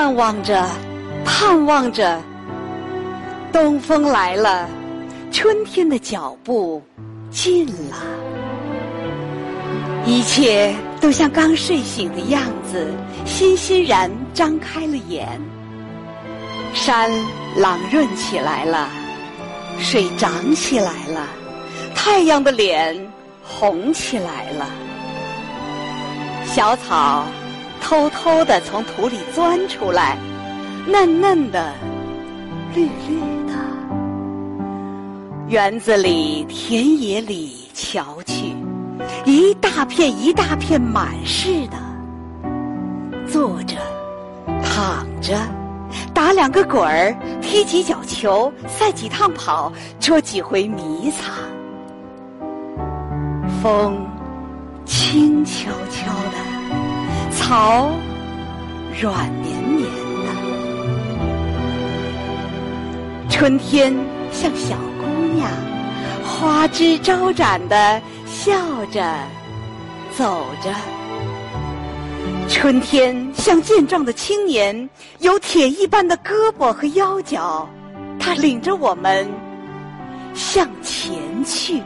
盼望着，盼望着，东风来了，春天的脚步近了，一切都像刚睡醒的样子，欣欣然张开了眼。山朗润起来了，水涨起来了，太阳的脸红起来了，小草。偷偷的从土里钻出来，嫩嫩的，绿绿的。园子里、田野里，瞧去，一大片一大片满是的。坐着，躺着，打两个滚儿，踢几脚球，赛几趟跑，捉几回迷藏。风，轻悄悄的。草软绵绵的，春天像小姑娘，花枝招展的笑着走着。春天像健壮的青年，有铁一般的胳膊和腰脚，他领着我们向前去。